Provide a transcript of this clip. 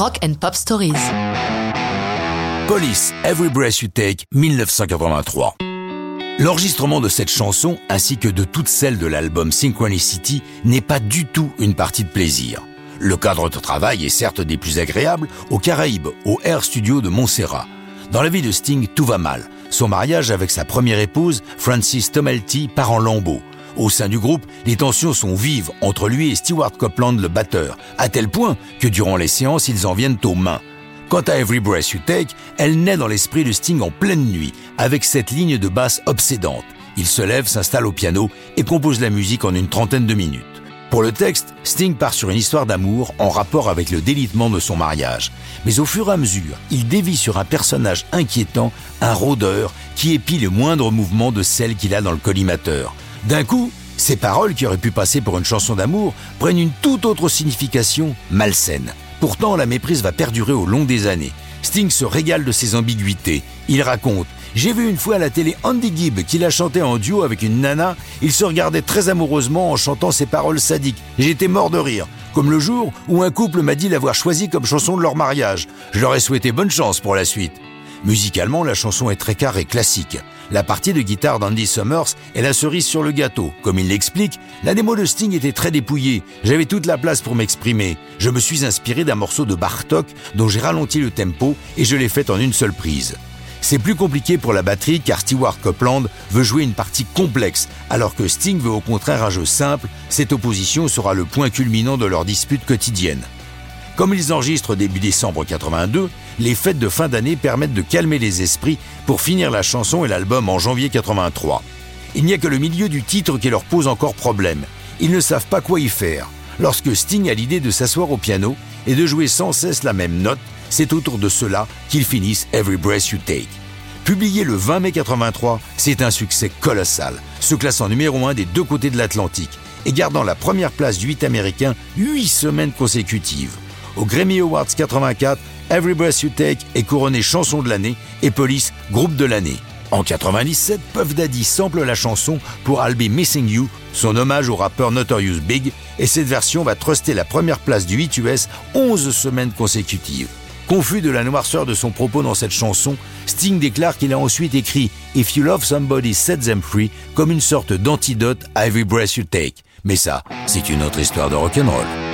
Rock and Pop Stories. Police, Every Breath You Take, 1983. L'enregistrement de cette chanson, ainsi que de toutes celles de l'album Synchronicity, n'est pas du tout une partie de plaisir. Le cadre de travail est certes des plus agréables aux Caraïbes, au Air Studio de Montserrat. Dans la vie de Sting, tout va mal. Son mariage avec sa première épouse, Francis Tomelty, part en lambeaux. Au sein du groupe, les tensions sont vives entre lui et Stewart Copeland, le batteur, à tel point que durant les séances, ils en viennent aux mains. Quant à Every Breath You Take, elle naît dans l'esprit de Sting en pleine nuit, avec cette ligne de basse obsédante. Il se lève, s'installe au piano et compose la musique en une trentaine de minutes. Pour le texte, Sting part sur une histoire d'amour en rapport avec le délitement de son mariage. Mais au fur et à mesure, il dévie sur un personnage inquiétant, un rôdeur, qui épie le moindre mouvement de celle qu'il a dans le collimateur. D'un coup, ces paroles qui auraient pu passer pour une chanson d'amour prennent une toute autre signification malsaine. Pourtant, la méprise va perdurer au long des années. Sting se régale de ses ambiguïtés. Il raconte J'ai vu une fois à la télé Andy Gibb qui l'a chanté en duo avec une nana. Il se regardait très amoureusement en chantant ses paroles sadiques. J'étais mort de rire. Comme le jour où un couple m'a dit l'avoir choisi comme chanson de leur mariage. Je leur ai souhaité bonne chance pour la suite. Musicalement, la chanson est très carrée et classique. La partie de guitare d'Andy Summers est la cerise sur le gâteau. Comme il l'explique, la démo de Sting était très dépouillée. J'avais toute la place pour m'exprimer. Je me suis inspiré d'un morceau de Bartok dont j'ai ralenti le tempo et je l'ai fait en une seule prise. C'est plus compliqué pour la batterie car Stewart Copeland veut jouer une partie complexe alors que Sting veut au contraire un jeu simple. Cette opposition sera le point culminant de leur dispute quotidienne. Comme ils enregistrent début décembre 82, les fêtes de fin d'année permettent de calmer les esprits pour finir la chanson et l'album en janvier 83. Il n'y a que le milieu du titre qui leur pose encore problème. Ils ne savent pas quoi y faire. Lorsque Sting a l'idée de s'asseoir au piano et de jouer sans cesse la même note, c'est autour de cela qu'ils finissent Every Breath You Take. Publié le 20 mai 83, c'est un succès colossal, se classant numéro 1 des deux côtés de l'Atlantique et gardant la première place du 8 américain 8 semaines consécutives. Au Grammy Awards 84, Every Breath You Take est couronné chanson de l'année et Police groupe de l'année. En 97, Puff Daddy sample la chanson pour I'll Be Missing You, son hommage au rappeur Notorious Big, et cette version va truster la première place du 8 US 11 semaines consécutives. Confus de la noirceur de son propos dans cette chanson, Sting déclare qu'il a ensuite écrit If You Love Somebody Set Them Free comme une sorte d'antidote à Every Breath You Take. Mais ça, c'est une autre histoire de rock'n'roll.